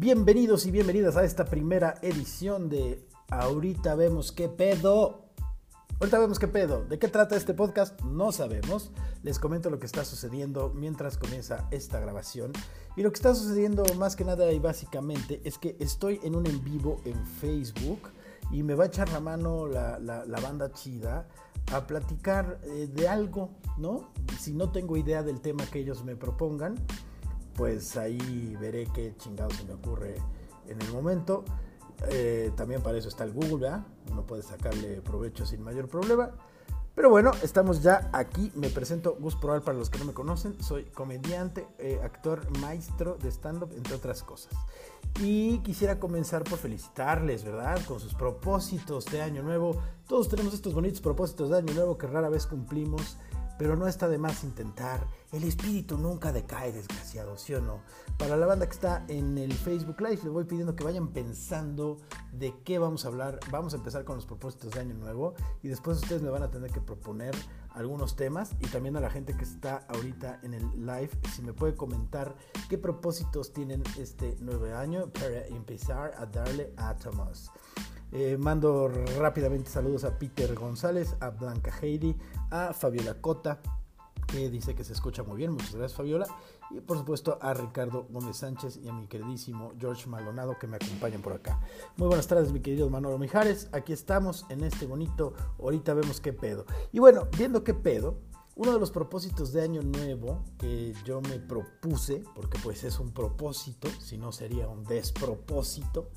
Bienvenidos y bienvenidas a esta primera edición de Ahorita vemos qué pedo. Ahorita vemos qué pedo. ¿De qué trata este podcast? No sabemos. Les comento lo que está sucediendo mientras comienza esta grabación. Y lo que está sucediendo más que nada y básicamente es que estoy en un en vivo en Facebook y me va a echar la mano la, banda chida a platicar eh, de algo, ¿no? Si no tengo idea del tema que ellos me propongan, pues ahí veré qué chingado se me ocurre en el momento. Eh, también para eso está el Google, ¿verdad? Uno puede sacarle provecho sin mayor problema. Pero bueno, estamos ya aquí. Me presento Gus Proal para los que no me conocen. Soy comediante, eh, actor, maestro de stand-up, entre otras cosas. Y quisiera comenzar por felicitarles, ¿verdad? Con sus propósitos de Año Nuevo. Todos tenemos estos bonitos propósitos de Año Nuevo que rara vez cumplimos pero no está de más intentar. El espíritu nunca decae, desgraciado, ¿sí o no? Para la banda que está en el Facebook Live, les voy pidiendo que vayan pensando de qué vamos a hablar. Vamos a empezar con los propósitos de Año Nuevo y después ustedes me van a tener que proponer algunos temas y también a la gente que está ahorita en el live, si me puede comentar qué propósitos tienen este nuevo año para empezar a darle átomos. Eh, mando rápidamente saludos a Peter González, a Blanca Heidi, a Fabiola Cota, que dice que se escucha muy bien. Muchas gracias, Fabiola. Y por supuesto a Ricardo Gómez Sánchez y a mi queridísimo George Malonado que me acompañan por acá. Muy buenas tardes, mi querido Manolo Mijares. Aquí estamos en este bonito. Ahorita vemos qué pedo. Y bueno, viendo qué pedo, uno de los propósitos de año nuevo que yo me propuse, porque pues es un propósito, si no sería un despropósito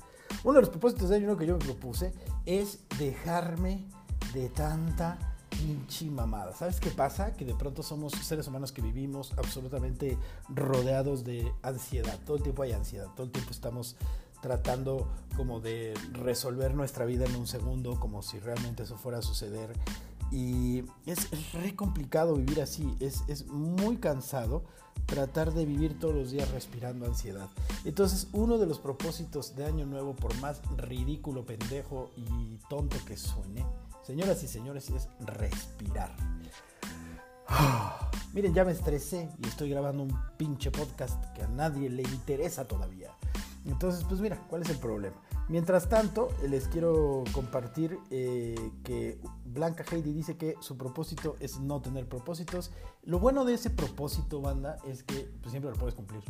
uno de los propósitos de nuevo que yo me propuse es dejarme de tanta pinche mamada. ¿Sabes qué pasa? Que de pronto somos seres humanos que vivimos absolutamente rodeados de ansiedad. Todo el tiempo hay ansiedad. Todo el tiempo estamos tratando como de resolver nuestra vida en un segundo, como si realmente eso fuera a suceder. Y es, re complicado vivir así. Es, es muy cansado tratar de vivir todos los días respirando ansiedad. Entonces, uno de los propósitos de Año Nuevo, por más ridículo, pendejo y tonto que suene, señoras y señores, es respirar. Miren, ya me estresé y estoy grabando un pinche podcast que a nadie le interesa todavía. Entonces, pues mira, ¿cuál es el problema? Mientras tanto, les quiero compartir eh, que Blanca Heidi dice que su propósito es no tener propósitos. Lo bueno de ese propósito, banda, es que pues, siempre lo puedes cumplir.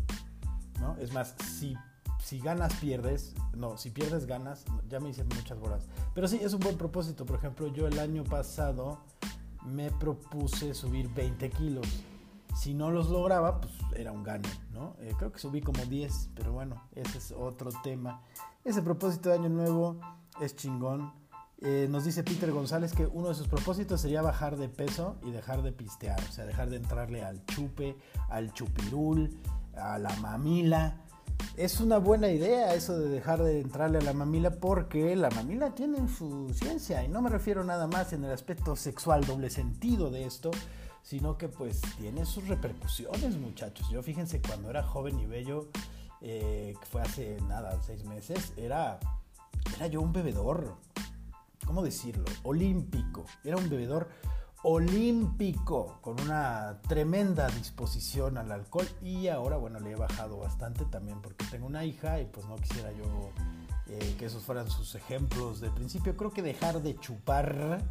¿no? Es más, si, si ganas, pierdes. No, si pierdes, ganas. Ya me hice muchas horas. Pero sí, es un buen propósito. Por ejemplo, yo el año pasado me propuse subir 20 kilos. Si no los lograba, pues era un gane, ¿no? Eh, creo que subí como 10, pero bueno, ese es otro tema. Ese propósito de año nuevo es chingón. Eh, nos dice Peter González que uno de sus propósitos sería bajar de peso y dejar de pistear, o sea, dejar de entrarle al chupe, al chupirul, a la mamila. Es una buena idea eso de dejar de entrarle a la mamila porque la mamila tiene su ciencia y no me refiero nada más en el aspecto sexual, doble sentido de esto, sino que pues tiene sus repercusiones muchachos. Yo fíjense cuando era joven y bello, eh, que fue hace nada, seis meses, era, era yo un bebedor, ¿cómo decirlo? Olímpico. Era un bebedor olímpico, con una tremenda disposición al alcohol y ahora, bueno, le he bajado bastante también porque tengo una hija y pues no quisiera yo eh, que esos fueran sus ejemplos de principio. Creo que dejar de chupar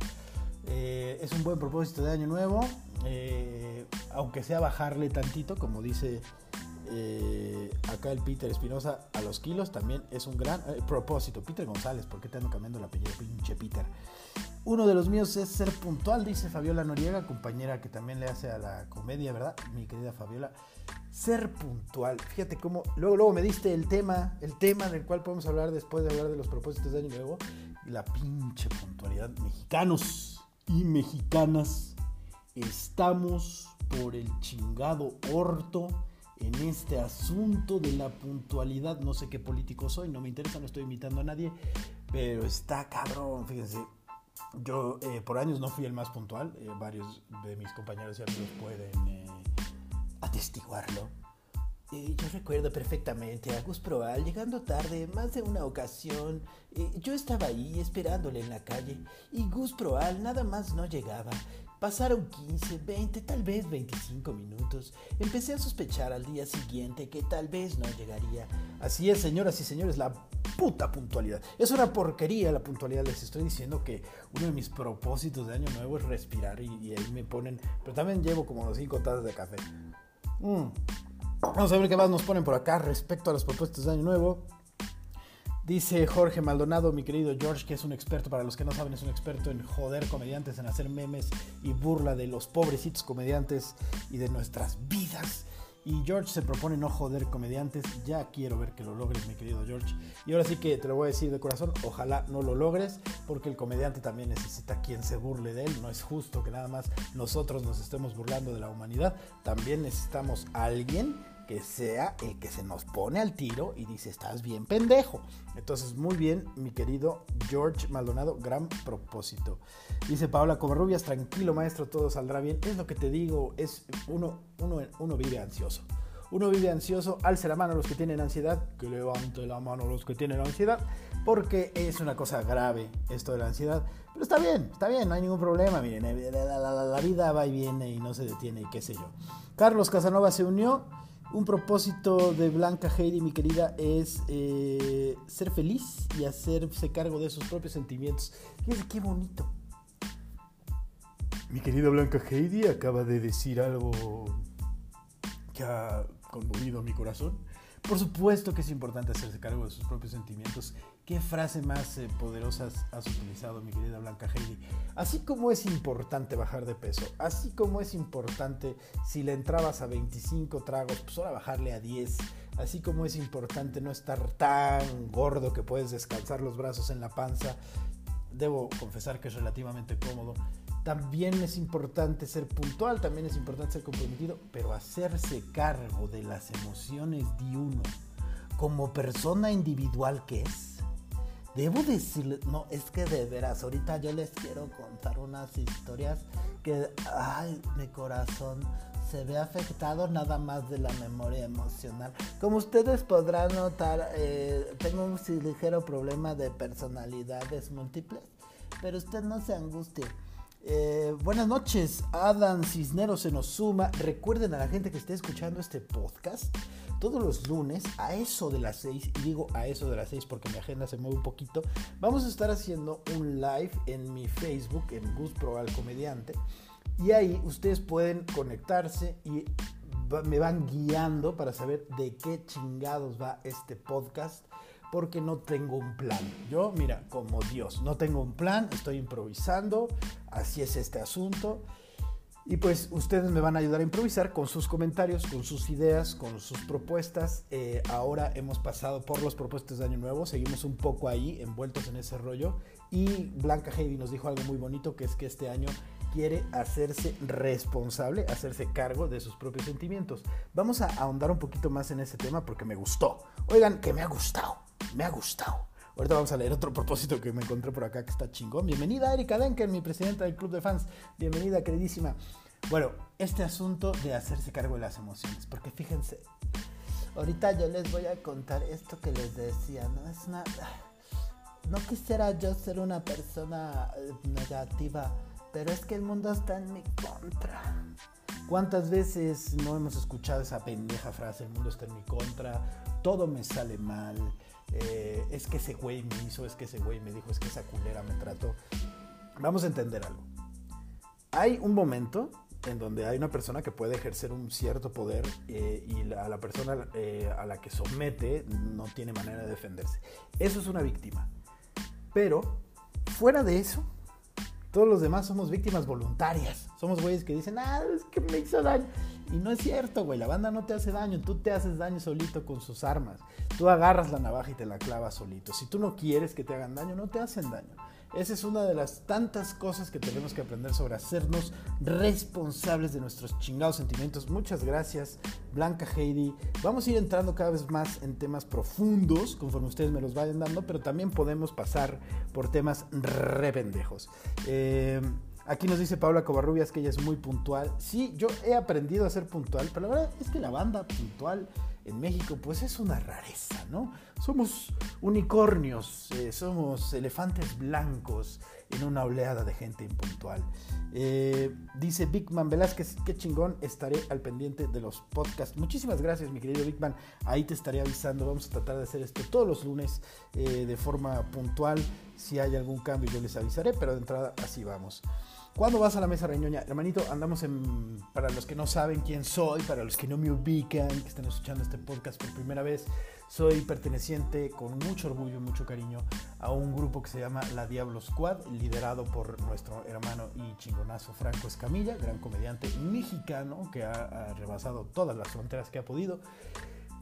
eh, es un buen propósito de año nuevo, eh, aunque sea bajarle tantito, como dice acá el Peter Espinosa, a los kilos también es un gran propósito. Peter González, ¿por qué te ando cambiando el apellido, pinche Peter? Uno de los míos es ser puntual, dice Fabiola Noriega, compañera que también le hace a la comedia, ¿verdad? Mi querida Fabiola. Ser puntual. Fíjate cómo luego, luego me diste el tema, el tema del cual podemos hablar después de hablar de los propósitos de año nuevo. La pinche puntualidad. Mexicanos y mexicanas, estamos por el chingado orto en este asunto de la puntualidad. No sé qué político soy, no me interesa, no estoy imitando a nadie, pero está cabrón, fíjense yo eh, por años no fui el más puntual, eh, varios de mis compañeros y amigos pueden eh, atestiguarlo. Yo recuerdo perfectamente a Gus Proal llegando tarde más de una ocasión. yo estaba ahí esperándole en la calle y Gus Proal nada más no llegaba. Pasaron 15, 20, tal vez 25 minutos. Empecé a sospechar al día siguiente que tal vez no llegaría. Así es, señoras y señores, la puta puntualidad. Es una porquería la puntualidad. Les estoy diciendo que uno de mis propósitos de año nuevo es respirar y, ahí me ponen... Pero también llevo como 5 tazas de café. Mm. Vamos a ver qué más nos ponen por acá respecto a los propósitos de año nuevo. Dice Jorge Maldonado, mi querido George, que es un experto, para los que no saben, es un experto en joder comediantes, en hacer memes y burla de los pobrecitos comediantes y de nuestras vidas. Y George se propone no joder comediantes. Ya quiero ver que lo logres, mi querido George. Y ahora sí que te lo voy a decir de corazón, ojalá no lo logres, porque el comediante también necesita quien se burle de él. No es justo que nada más nosotros nos estemos burlando de la humanidad. También necesitamos a alguien que sea el que se nos pone al tiro y dice, estás bien pendejo. Entonces, muy bien, mi querido George Maldonado, gran propósito. Dice Paola Covarrubias, tranquilo maestro, todo saldrá bien. Es lo que te digo, es uno, uno, uno vive ansioso. Uno vive ansioso, alce la mano los que tienen ansiedad, que levante la mano los que tienen ansiedad, porque es una cosa grave esto de la ansiedad. Pero está bien, está bien, no hay ningún problema. Miren, la, la vida va y viene y no se detiene y qué sé yo. Carlos Casanova se unió. Un propósito de Blanca Heidi, mi querida, es eh, ser feliz y hacerse cargo de sus propios sentimientos. Fíjense qué bonito. Mi querida Blanca Heidi acaba de decir algo que ha conmovido mi corazón. Por supuesto que es importante hacerse cargo de sus propios sentimientos. ¿Qué frase más eh, poderosa has utilizado, mi querida Blanca Heidi? Así como es importante bajar de peso, así como es importante si le entrabas a 25 tragos, pues ahora bajarle a 10. Así como es importante no estar tan gordo que puedes descansar los brazos en la panza. Debo confesar que es relativamente cómodo. También es importante ser puntual, también es importante ser comprometido, pero hacerse cargo de las emociones de uno como persona individual que es. Debo decirle, no, es que de veras, ahorita yo les quiero contar unas historias que, ay, mi corazón se ve afectado nada más de la memoria emocional. Como ustedes podrán notar, eh, tengo un ligero problema de personalidades múltiples, pero usted no se angustie. Eh, buenas noches, Adam Cisneros se nos suma. Recuerden a la gente que esté escuchando este podcast todos los lunes a eso de las 6, y digo a eso de las 6 porque mi agenda se mueve un poquito, vamos a estar haciendo un live en mi Facebook, en Gus Pro al Comediante, y ahí ustedes pueden conectarse y me van guiando para saber de qué chingados va este podcast porque no tengo un plan. Yo, mira, como Dios, no tengo un plan, estoy improvisando, así es este asunto. Y pues ustedes me van a ayudar a improvisar con sus comentarios, con sus ideas, con sus propuestas. Eh, ahora hemos pasado por los propuestos de Año Nuevo, seguimos un poco ahí envueltos en ese rollo. Y Blanca Heavy nos dijo algo muy bonito, que es que este año quiere hacerse responsable, hacerse cargo de sus propios sentimientos. Vamos a ahondar un poquito más en ese tema porque me gustó. Oigan, que me ha gustado me ha gustado. Ahorita vamos a leer otro propósito que me encontré por acá que está chingón. Bienvenida Erika Denker, mi presidenta del club de fans. Bienvenida, queridísima. Bueno, este asunto de hacerse cargo de las emociones, porque fíjense, ahorita yo les voy a contar esto que les decía, ¿no? Es una... No quisiera yo ser una persona eh, negativa, pero es que el mundo está en mi contra. ¿Cuántas veces no hemos escuchado esa pendeja frase, el mundo está en mi contra, todo me sale mal, eh, es que ese güey me hizo, es que ese güey me dijo, es que esa culera me trató. Vamos a entender algo. Hay un momento en donde hay una persona que puede ejercer un cierto poder eh, y la, la persona eh, a la que somete no tiene manera de defenderse. Eso es una víctima. Pero, fuera de eso, todos los demás somos víctimas voluntarias. Somos güeyes que dicen, ah, es que me hizo daño. Y no es cierto, güey. La banda no te hace daño. Tú te haces daño solito con sus armas. Tú agarras la navaja y te la clavas solito. Si tú no quieres que te hagan daño, no te hacen daño. Esa es una de las tantas cosas que tenemos que aprender sobre hacernos responsables de nuestros chingados sentimientos. Muchas gracias, Blanca Heidi. Vamos a ir entrando cada vez más en temas profundos conforme ustedes me los vayan dando, pero también podemos pasar por temas re pendejos. Eh, Aquí nos dice Paula Covarrubias que ella es muy puntual. Sí, yo he aprendido a ser puntual, pero la verdad es que la banda puntual en México, pues es una rareza, ¿no? Somos unicornios, eh, somos elefantes blancos en una oleada de gente impuntual. Eh, dice Bigman Velázquez, qué chingón, estaré al pendiente de los podcasts. Muchísimas gracias, mi querido Bigman. Ahí te estaré avisando. Vamos a tratar de hacer esto todos los lunes eh, de forma puntual. Si hay algún cambio, yo les avisaré, pero de entrada así vamos. ¿Cuándo vas a la mesa reñoña? Hermanito, andamos en. Para los que no saben quién soy, para los que no me ubican, que están escuchando este podcast por primera vez, soy perteneciente con mucho orgullo y mucho cariño a un grupo que se llama La Diablo Squad, liderado por nuestro hermano y chingonazo Franco Escamilla, gran comediante mexicano que ha, ha rebasado todas las fronteras que ha podido.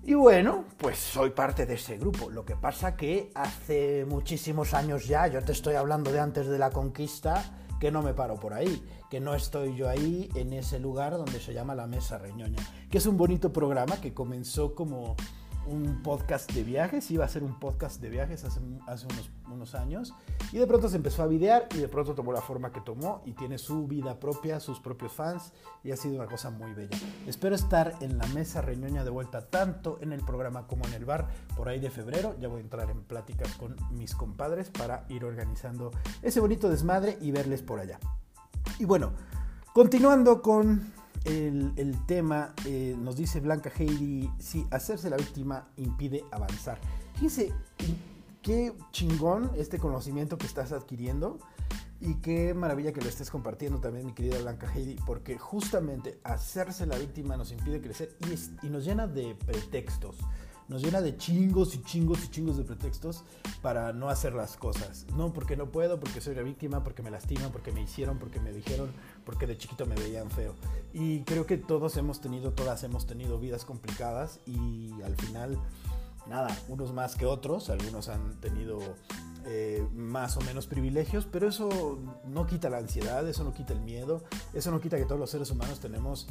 Y bueno, pues soy parte de ese grupo. Lo que pasa que hace muchísimos años ya, yo te estoy hablando de antes de la conquista, que no me paro por ahí, que no estoy yo ahí en ese lugar donde se llama La Mesa Reñoña, que es un bonito programa que comenzó como un podcast de viajes, iba a ser un podcast de viajes hace, hace unos, unos, años, y de pronto se empezó a videar y de pronto tomó la forma que tomó y tiene su vida propia, sus propios fans, y ha sido una cosa muy bella. Espero estar en la mesa reñoña de vuelta, tanto en el programa como en el bar, por ahí de febrero, ya voy a entrar en pláticas con mis compadres para ir organizando ese bonito desmadre y verles por allá. Y bueno, continuando con el, tema, eh, nos dice Blanca Heidi, si hacerse la víctima impide avanzar. Fíjense, qué chingón este conocimiento que estás adquiriendo y qué maravilla que lo estés compartiendo también, mi querida Blanca Heidi, porque justamente hacerse la víctima nos impide crecer y nos llena de pretextos nos llena de chingos y chingos y chingos de pretextos para no hacer las cosas. No, porque no puedo, porque soy la víctima, porque me lastiman, porque me hicieron, porque me dijeron, porque de chiquito me veían feo. Y creo que todos hemos tenido, todas hemos tenido vidas complicadas y al final, nada, unos más que otros, algunos han tenido eh, más o menos privilegios, pero eso no quita la ansiedad, eso no quita el miedo, eso no quita que todos los seres humanos tenemos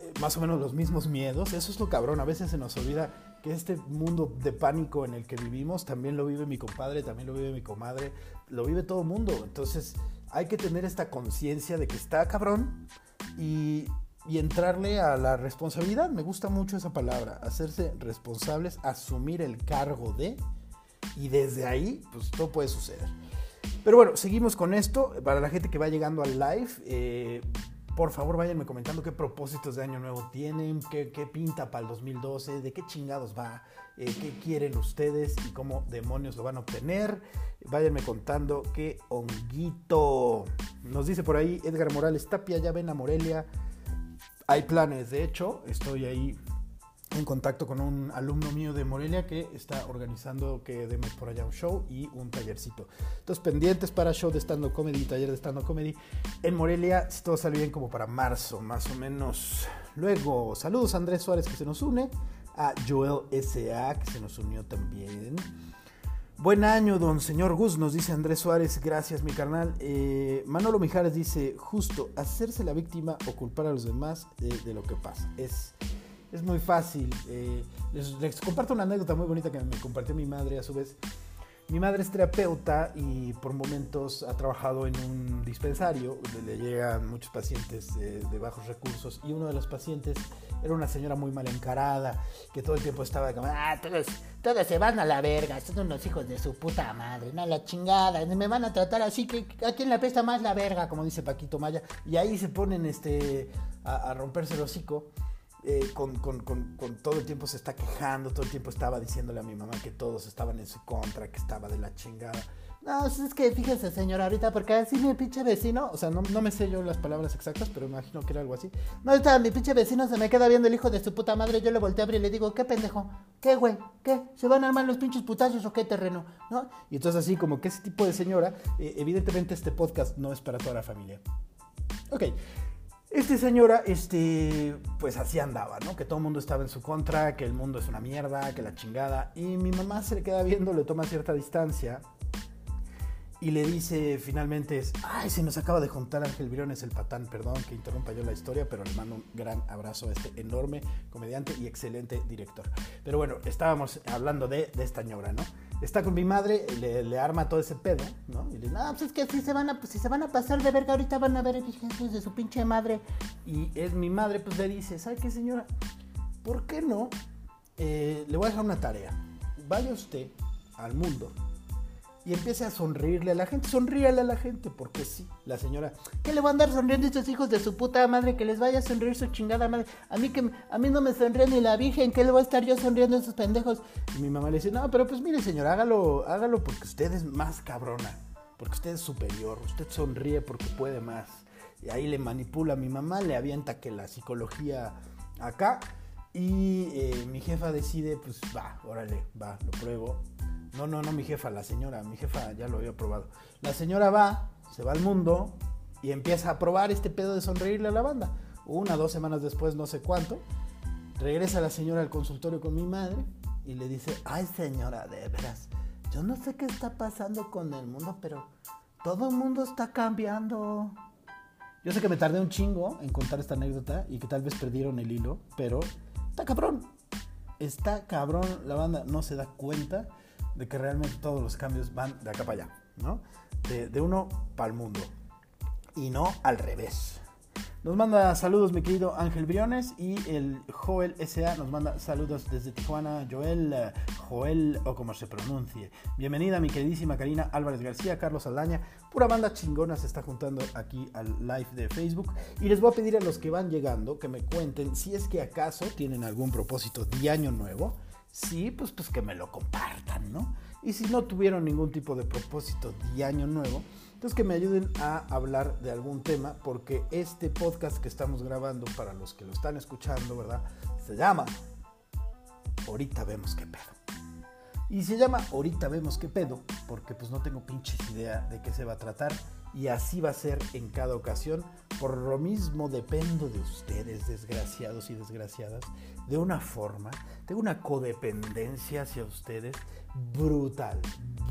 eh, más o menos los mismos miedos, eso es lo cabrón, a veces se nos olvida que este mundo de pánico en el que vivimos también lo vive mi compadre, también lo vive mi comadre, lo vive todo el mundo. Entonces hay que tener esta conciencia de que está cabrón y, y, entrarle a la responsabilidad. Me gusta mucho esa palabra, hacerse responsables, asumir el cargo de y desde ahí pues todo puede suceder. Pero bueno, seguimos con esto. Para la gente que va llegando al live, eh, por favor, váyanme comentando qué propósitos de año nuevo tienen, qué, qué pinta para el 2012, de qué chingados va, eh, qué quieren ustedes y cómo demonios lo van a obtener. Váyanme contando qué honguito. Nos dice por ahí Edgar Morales Tapia, ya ven a Morelia. Hay planes, de hecho, estoy ahí en contacto con un alumno mío de Morelia que está organizando que demos por allá un show y un tallercito. Entonces, pendientes para show de stand-up comedy taller de stand-up comedy en Morelia, si todo sale bien, como para marzo, más o menos. Luego, saludos a Andrés Suárez que se nos une, a Joel S.A. que se nos unió también. Buen año, don señor Gus, nos dice Andrés Suárez. Gracias, mi carnal. Eh, Manolo Mijares dice: justo hacerse la víctima o culpar a los demás de, de lo que pasa. Es es muy fácil. Eh, les, les, comparto una anécdota muy bonita que me compartió mi madre a su vez. Mi madre es terapeuta y por momentos ha trabajado en un dispensario donde le llegan muchos pacientes de, de bajos recursos y uno de los pacientes era una señora muy mal encarada que todo el tiempo estaba como, ah, todos, todos se van a la verga, son unos hijos de su puta madre, no la chingada, me van a tratar así que a quién le apesta más la verga, como dice Paquito Maya, y ahí se ponen este a, a romperse el hocico. Eh, con, con, con, todo el tiempo se está quejando, todo el tiempo estaba diciéndole a mi mamá que todos estaban en su contra, que estaba de la chingada. No, es que fíjese, señora, ahorita, porque así mi pinche vecino, o sea, no, no, me sé yo las palabras exactas, pero imagino que era algo así. No, ahorita mi pinche vecino se me queda viendo el hijo de su puta madre, yo le volteé a abrir y le digo, ¿qué pendejo? ¿Qué, güey? ¿Qué? ¿Se van a armar los pinches putazos o qué terreno? ¿No? Y entonces así como que ese tipo de señora, eh, evidentemente este podcast no es para toda la familia. Ok, este señora, este, pues así andaba, ¿no? Que todo el mundo estaba en su contra, que el mundo es una mierda, que la chingada. Y mi mamá se le queda viendo, le toma cierta distancia y le dice finalmente, ay, se nos acaba de juntar Ángel Virones el patán, perdón que interrumpa yo la historia, pero le mando un gran abrazo a este enorme comediante y excelente director. Pero bueno, estábamos hablando de, de esta ñora, ¿no? Está con mi madre, le, arma todo ese pedo, ¿no? Y le dice, no, pues es que si se van a, pues, si se van a pasar de verga, ahorita van a ver hijos de su pinche madre. Y es mi madre, pues le dice, ¿sabe qué señora? ¿Por qué no eh, le voy a dejar una tarea. Vaya usted al mundo y empiece a sonreírle a la gente. Sonríale a la gente, porque sí, la señora. ¿Qué le va a andar sonriendo a estos hijos de su puta madre? Que les vaya a sonreír su chingada madre. A mí que a mí no me sonríe ni la virgen, ¿qué le voy a estar yo sonriendo a esos pendejos? Y mi mamá le dice, no, pero pues mire señora, hágalo, hágalo porque usted es más cabrona. Porque usted es superior, usted sonríe porque puede más. Y ahí le manipula a mi mamá, le avienta que la psicología acá. Y eh, mi jefa decide, pues va, órale, va, lo pruebo no, no, no mi jefa, la señora. Mi jefa ya lo había probado. La señora va, se va al mundo y empieza a probar este pedo de sonreírle a la banda. Una, dos semanas después, no sé cuánto, regresa la señora al consultorio con mi madre y le dice, ay señora, de veras, yo no sé qué está pasando con el mundo, pero todo el mundo está cambiando. Yo sé que me tardé un chingo en contar esta anécdota y que tal vez perdieron el hilo, pero está cabrón. Está cabrón, la banda no se da cuenta de que realmente todos los cambios van de acá para allá, ¿no? De, uno para el mundo y no al revés. Nos manda saludos mi querido Ángel Briones y el Joel SA nos manda saludos desde Tijuana, Joel, eh, Joel o como se pronuncie. Bienvenida mi queridísima Karina Álvarez García, Carlos Aldaña, pura banda chingona se está juntando aquí al live de Facebook y les voy a pedir a los que van llegando que me cuenten si es que acaso tienen algún propósito de año nuevo sí, pues, pues que me lo compartan, ¿no? Y si no tuvieron ningún tipo de propósito de año nuevo, entonces que me ayuden a hablar de algún tema, porque este podcast que estamos grabando, para los que lo están escuchando, ¿verdad? Se llama Ahorita vemos qué pedo. Y se llama Ahorita vemos qué pedo, porque pues no tengo pinches idea de qué se va a tratar y así va a ser en cada ocasión. Por lo mismo dependo de ustedes, desgraciados y desgraciadas, de una forma, tengo una codependencia hacia ustedes brutal,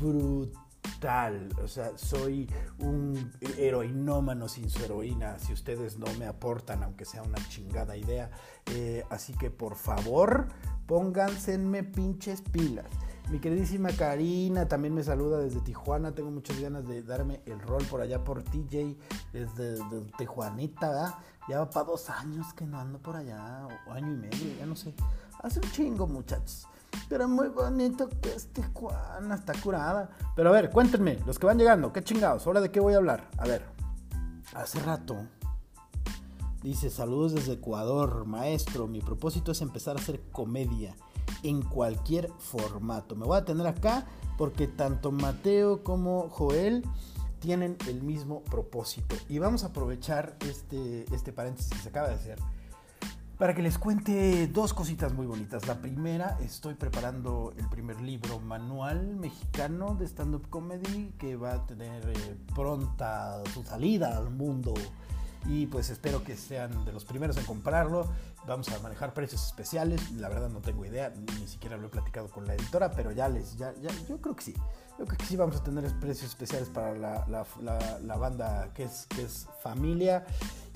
brutal. O sea, soy un heroinómano sin su heroína si ustedes no me aportan, aunque sea una chingada idea. Eh, así que por favor, pónganse pinches pilas. Mi queridísima Karina también me saluda desde Tijuana. Tengo muchas ganas de darme el rol por allá por TJ, desde, Tijuanita, ¿verdad? Ya va para dos años que no ando por allá, o año y medio, ya no sé. Hace un chingo, muchachos. Pero muy bonito que es Tijuana, está curada. Pero a ver, cuéntenme, los que van llegando, qué chingados, ¿ahora de qué voy a hablar? A ver, hace rato dice: Saludos desde Ecuador, maestro. Mi propósito es empezar a hacer comedia en cualquier formato. Me voy a tener acá porque tanto Mateo como Joel tienen el mismo propósito. Y vamos a aprovechar este, este paréntesis que se acaba de hacer para que les cuente dos cositas muy bonitas. La primera, estoy preparando el primer libro manual mexicano de stand-up comedy que va a tener eh, pronta su salida al mundo y pues espero que sean de los primeros en comprarlo. Vamos a manejar precios especiales, la verdad no tengo idea, ni siquiera lo he platicado con la editora, pero ya les, ya, ya yo creo que sí. Yo creo que sí vamos a tener precios especiales para la, banda que es, que es familia.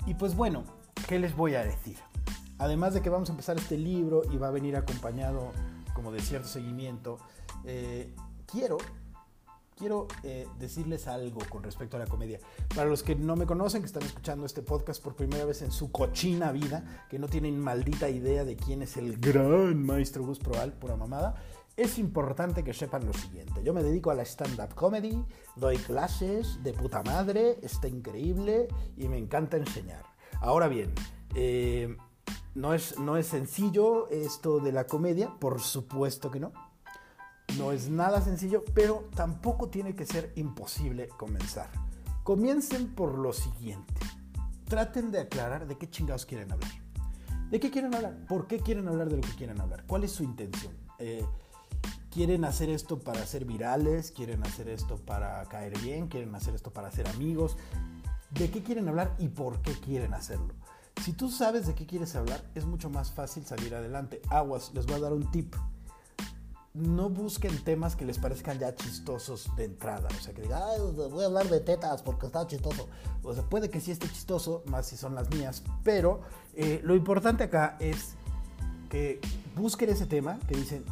Y pues bueno, ¿qué les voy a decir? Además de que vamos a empezar este libro y va a venir acompañado como de cierto seguimiento, eh, quiero quiero eh, decirles algo con respecto a la comedia. Para los que no me conocen, que están escuchando este podcast por primera vez en su cochina vida, que no tienen maldita idea de quién es el gran maestro Gus Proal, pura mamada, es importante que sepan lo siguiente. Yo me dedico a la stand-up comedy, doy clases de puta madre, está increíble y me encanta enseñar. Ahora bien, eh, no, es, no es sencillo esto de la comedia, por supuesto que no no es nada sencillo, pero tampoco tiene que ser imposible comenzar. Comiencen por lo siguiente. Traten de aclarar de qué chingados quieren hablar. ¿De qué quieren hablar? ¿Por qué quieren hablar de lo que quieren hablar? ¿Cuál es su intención? Eh, ¿Quieren hacer esto para ser virales? ¿Quieren hacer esto para caer bien? ¿Quieren hacer esto para ser amigos? ¿De qué quieren hablar y por qué quieren hacerlo? Si tú sabes de qué quieres hablar, es mucho más fácil salir adelante. Aguas, les voy a dar un tip no busquen temas que les parezcan ya chistosos de entrada. O sea, que digan, voy a hablar de tetas porque está chistoso. O sea, puede que sí esté chistoso, más si son las mías, pero eh, lo importante acá es que busquen ese tema, que dicen,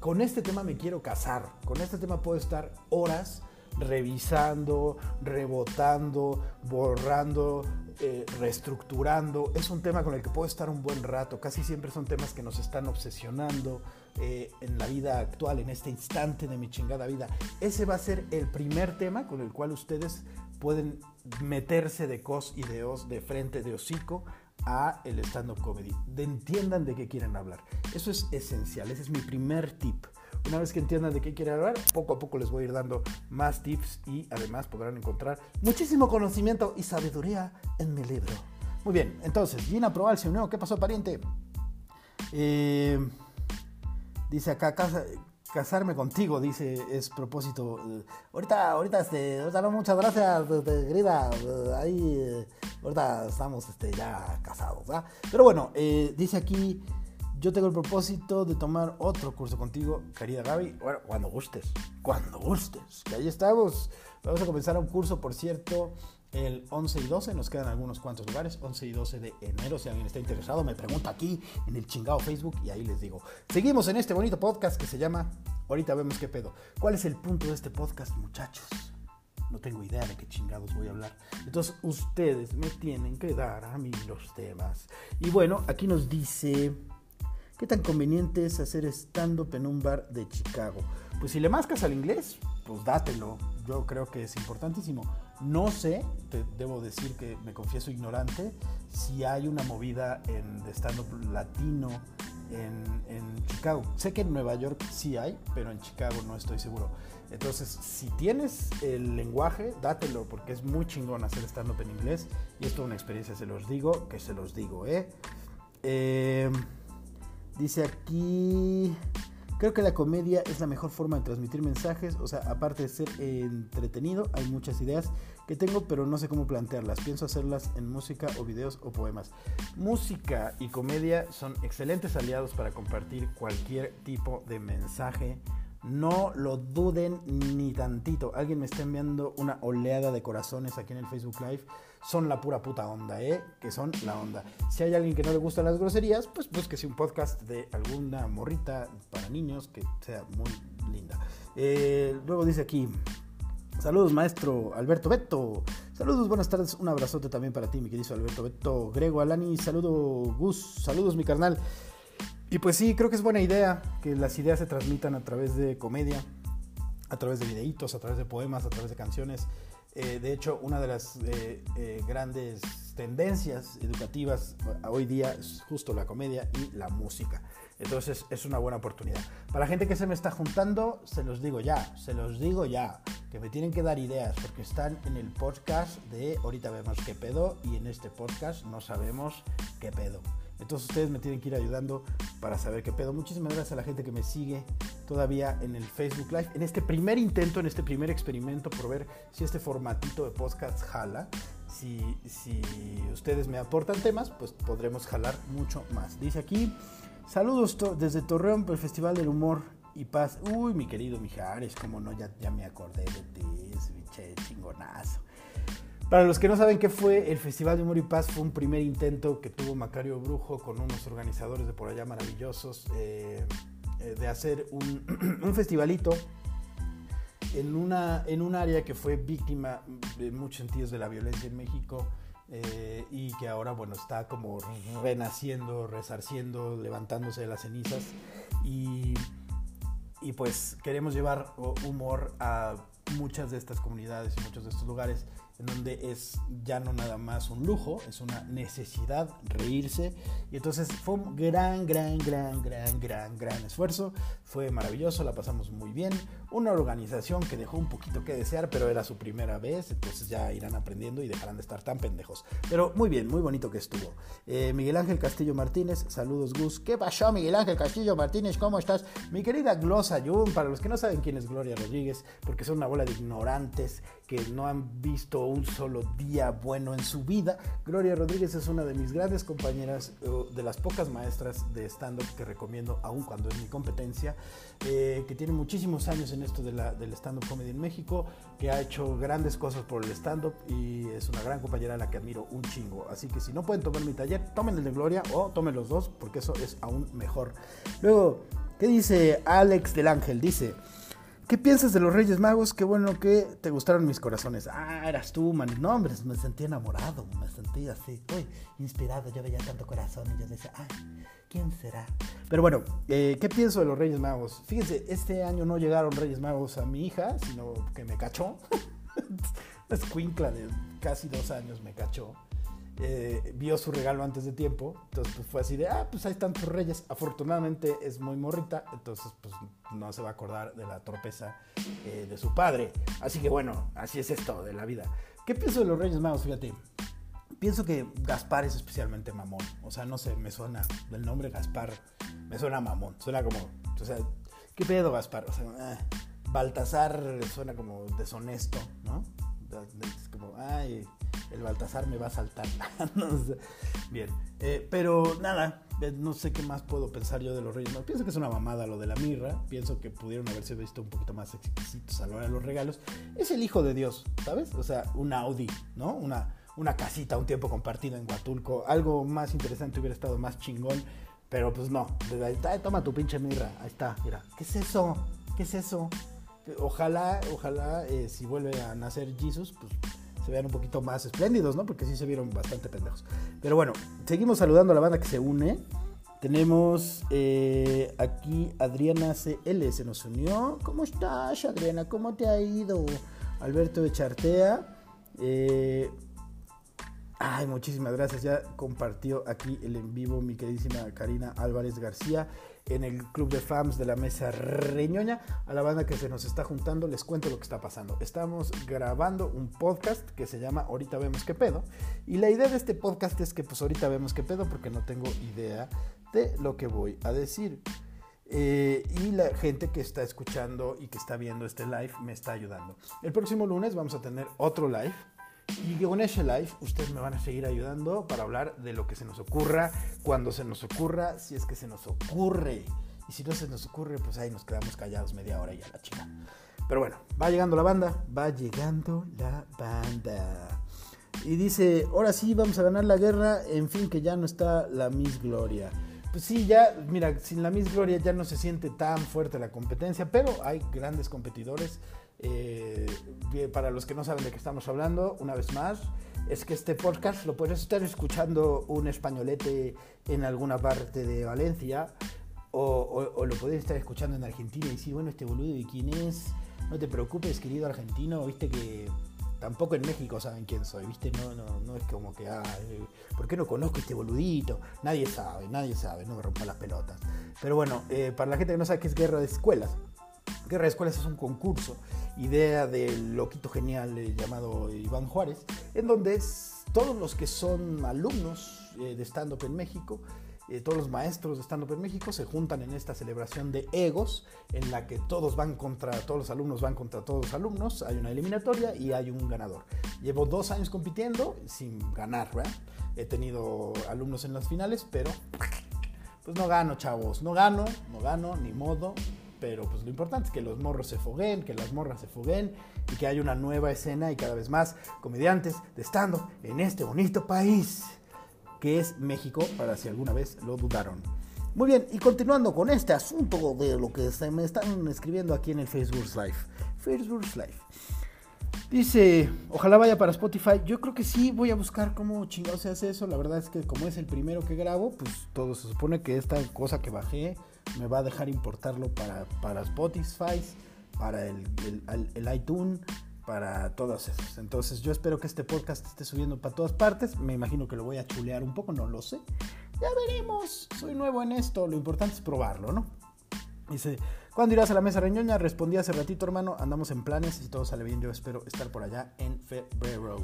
con este tema me quiero casar, con este tema puedo estar horas revisando, rebotando, borrando, eh, reestructurando. Es un tema con el que puedo estar un buen rato. Casi siempre son temas que nos están obsesionando eh, en la vida actual, en este instante de mi chingada vida. Ese va a ser el primer tema con el cual ustedes pueden meterse de cos y de os, de frente, de hocico a el stand-up comedy. De entiendan de qué quieren hablar. Eso es esencial. Ese es mi primer tip. Una vez que entiendan de qué quieren hablar, poco a poco les voy a ir dando más tips y además podrán encontrar muchísimo conocimiento y sabiduría en mi libro. Muy bien, entonces, Gina Proal se unió. ¿Qué pasó, pariente? Eh, dice acá, casarme contigo, dice, es propósito. ahorita, ahorita, este, ahorita no, muchas gracias, querida. Ahí, ahorita estamos este, ya casados, ¿verdad? Pero bueno, eh, dice aquí yo tengo el propósito de tomar otro curso contigo, querida Gaby. Bueno, cuando gustes, cuando gustes. Que ahí estamos. Vamos a comenzar un curso, por cierto, el 11 y 12. Nos quedan algunos cuantos lugares. 11 y 12 de enero. Si alguien está interesado, me pregunta aquí en el chingado Facebook y ahí les digo. Seguimos en este bonito podcast que se llama Ahorita vemos qué pedo. ¿Cuál es el punto de este podcast, muchachos? no tengo idea de qué chingados voy a hablar. Entonces ustedes me tienen que dar a mí los temas. Y bueno, aquí nos dice ¿Qué tan conveniente es hacer stand-up en un bar de Chicago? Pues si le mascas al inglés, pues dátelo. Yo creo que es importantísimo. No sé, te debo decir que me confieso ignorante, si hay una movida en, de stand-up latino en, Chicago. Sé que en Nueva York sí hay, pero en Chicago no estoy seguro. Entonces, si tienes el lenguaje, dátelo, porque es muy chingón hacer stand-up en inglés. Y esto es una experiencia, se los digo, que se los digo, ¿eh? eh Dice aquí, creo que la comedia es la mejor forma de transmitir mensajes, o sea, aparte de ser entretenido, hay muchas ideas que tengo, pero no sé cómo plantearlas. Pienso hacerlas en música o videos o poemas. Música y comedia son excelentes aliados para compartir cualquier tipo de mensaje. No lo duden ni tantito. Alguien me está enviando una oleada de corazones aquí en el Facebook Live son la pura puta onda, ¿eh? Que son la onda. Si hay alguien que no le gustan las groserías, pues búsquese un podcast de alguna morrita para niños que sea muy linda. Eh, luego dice aquí, saludos maestro Alberto Beto. Saludos, buenas tardes, un abrazote también para ti, mi querido Alberto Beto. Grego Alani, saludo Gus, saludos mi carnal. Y pues sí, creo que es buena idea que las ideas se transmitan a través de comedia, a través de videitos, a través de poemas, a través de canciones. Eh, de hecho, una de las eh, eh, grandes tendencias educativas hoy día es justo la comedia y la música. Entonces es una buena oportunidad. Para la gente que se me está juntando, se los digo ya, se los digo ya, que me tienen que dar ideas porque están en el podcast de ahorita vemos qué pedo y en este podcast no sabemos qué pedo. Entonces ustedes me tienen que ir ayudando para saber qué pedo. Muchísimas gracias a la gente que me sigue todavía en el Facebook Live. En este primer intento, en este primer experimento por ver si este formatito de podcast jala. Si, si ustedes me aportan temas, pues podremos jalar mucho más. Dice aquí, saludos desde Torreón por el Festival del Humor y Paz. Uy, mi querido Mijares, como no, ya, ya me acordé de ti, ese biche chingonazo. Para los que no saben qué fue, el Festival de Humor y Paz fue un primer intento que tuvo Macario Brujo con unos organizadores de por allá maravillosos eh, eh, de hacer un, festivalito en, una, en un área que fue víctima en muchos sentidos de la violencia en México. Eh, y que ahora bueno está como renaciendo, resarciendo, levantándose de las cenizas y, y pues queremos llevar humor a muchas de estas comunidades y muchos de estos lugares en donde es ya no nada más un lujo, es una necesidad reírse. Y entonces fue un gran, gran, gran, gran, gran, gran esfuerzo. Fue maravilloso, la pasamos muy bien. Una organización que dejó un poquito que desear, pero era su primera vez, entonces ya irán aprendiendo y dejarán de estar tan pendejos. Pero muy bien, muy bonito que estuvo. Eh, Miguel Ángel Castillo Martínez, saludos Gus. ¿Qué pasó Miguel Ángel Castillo Martínez? ¿Cómo estás? Mi querida Glosa Jun, para los que no saben quién es Gloria Rodríguez, porque son una bola de ignorantes que no han visto un solo día bueno en su vida. Gloria Rodríguez es una de mis grandes compañeras, de las pocas maestras de stand-up que recomiendo, aun cuando es mi competencia, eh, que tiene muchísimos años en esto del stand-up comedy en México, que ha hecho grandes cosas por el stand-up y es una gran compañera a la que admiro un chingo. Así que si no pueden tomar mi taller, tomen el de Gloria o tomen los dos, porque eso es aún mejor. Luego, ¿qué dice Alex del Ángel? Dice... ¿Qué piensas de los Reyes Magos? Qué bueno que te gustaron mis corazones. Ah, eras tú, man. No, hombre, me sentí enamorado, me sentí así, uy, inspirado. Yo veía tanto corazón y yo decía, ay, ¿quién será? Pero bueno, eh, ¿qué pienso de los Reyes Magos? Fíjense, este año no llegaron Reyes Magos a mi hija, sino que me cachó. La escuincla de casi dos años me cachó. Eh, vio su regalo antes de tiempo, entonces pues fue así de, ah, pues ahí están tus reyes. Afortunadamente es muy morrita, entonces pues no se va a acordar de la torpeza eh, de su padre. Así que bueno, así es esto de la vida. ¿Qué pienso de los Reyes Magos? Fíjate, pienso que Gaspar es especialmente mamón. O sea, no sé, me suena, del nombre Gaspar, me suena mamón. Suena como, o sea, ¿qué pedo Gaspar? O sea, ah, Baltasar suena como deshonesto, ¿no? Es como, ay el Baltasar me va a saltar. Bien, eh, pero nada, eh, no sé qué más puedo pensar yo de los Reyes Pienso que es una mamada lo de la mirra. Pienso que pudieron haberse visto un poquito más exquisitos a la hora de los regalos. Es el hijo de Dios, ¿sabes? O sea, un Audi, ¿no? Una, una casita, un tiempo compartido en Huatulco. Algo más interesante hubiera estado más chingón. Pero pues no, toma tu pinche mirra. Ahí está, mira. ¿Qué es eso? ¿Qué es eso? Ojalá, ojalá, eh, si vuelve a nacer Jesus, pues se vean un poquito más espléndidos, ¿no? Porque sí se vieron bastante pendejos. Pero bueno, seguimos saludando a la banda que se une. Tenemos eh, aquí Adriana CL, se nos unió. ¿Cómo estás, Adriana? ¿Cómo te ha ido? Alberto de Chartea. Eh, ay, muchísimas gracias. Ya compartió aquí el en vivo mi queridísima Karina Álvarez García en el club de fans de la mesa reñoña. A la banda que se nos está juntando, les cuento lo que está pasando. Estamos grabando un podcast que se llama Ahorita vemos qué pedo. Y la idea de este podcast es que pues ahorita vemos qué pedo porque no tengo idea de lo que voy a decir. Eh, y la gente que está escuchando y que está viendo este live me está ayudando. El próximo lunes vamos a tener otro live y con ese live ustedes me van a seguir ayudando para hablar de lo que se nos ocurra, cuando se nos ocurra, si es que se nos ocurre. Y si no se nos ocurre, pues ahí nos quedamos callados media hora y a la chica. Pero bueno, va llegando la banda, va llegando la banda. Y dice, ahora sí vamos a ganar la guerra, en fin, que ya no está la Miss Gloria. Pues sí, ya, mira, sin la Miss Gloria ya no se siente tan fuerte la competencia, pero hay grandes competidores eh, para los que no saben de qué estamos hablando, una vez más, es que este podcast lo puedes estar escuchando un españolete en alguna parte de Valencia o, lo puedes estar escuchando en Argentina y decir, bueno, este boludo de quién es, no te preocupes, querido argentino, viste que tampoco en México saben quién soy, ¿viste? No, no, no es como que, ah, ¿por qué no conozco este boludito? Nadie sabe, nadie sabe, no me rompa las pelotas. Pero bueno, eh, para la gente que no sabe qué es guerra de escuelas, Guerra de Escuelas es un concurso, idea del loquito genial eh, llamado Iván Juárez, en donde todos los que son alumnos eh, de stand-up en México, eh, todos los maestros de stand-up en México se juntan en esta celebración de egos, en la que todos van contra, todos los alumnos van contra todos los alumnos, hay una eliminatoria y hay un ganador. Llevo dos años compitiendo sin ganar, ¿verdad? He tenido alumnos en las finales, pero pues no gano, chavos, no gano, no gano, ni modo, pero pues lo importante es que los morros se foguen, que las morras se foguen y que haya una nueva escena y cada vez más comediantes de estando en este bonito país que es México, para si alguna vez lo dudaron. Muy bien, y continuando con este asunto de lo que se me están escribiendo aquí en el Facebook Live. Facebook Live. Dice, ojalá vaya para Spotify. Yo creo que sí, voy a buscar cómo chingado se hace eso. La verdad es que como es el primero que grabo, pues todo se supone que esta cosa que bajé me va a dejar importarlo para, para Spotify, para el, el, iTunes, para todos esos. Entonces yo espero que este podcast esté subiendo para todas partes. Me imagino que lo voy a chulear un poco, no lo sé. Ya veremos. Soy nuevo en esto. Lo importante es probarlo, ¿no? Dice, ¿cuándo irás a la mesa reñoña? Respondí hace ratito, hermano. Andamos en planes y si todo sale bien, yo espero estar por allá en febrero.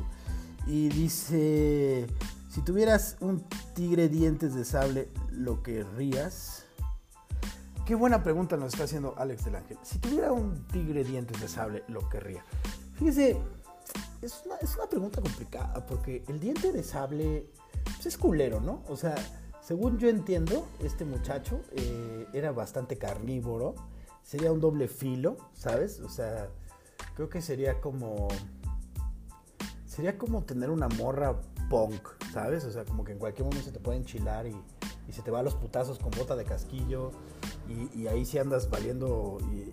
Y dice, si tuvieras un tigre dientes de sable, ¿lo querrías? Qué buena pregunta nos está haciendo Alex del Ángel. Si tuviera un tigre dientes de sable, ¿lo querría? Fíjese, es una, pregunta complicada porque el diente de sable pues, es culero, ¿no? O sea, según yo entiendo, este muchacho eh, era bastante carnívoro. Sería un doble filo, ¿sabes? O sea, creo que sería como... Sería como tener una morra punk, ¿sabes? O sea, como que en cualquier momento se te puede enchilar y y se te va a los putazos con bota de casquillo y, ahí sí andas valiendo y,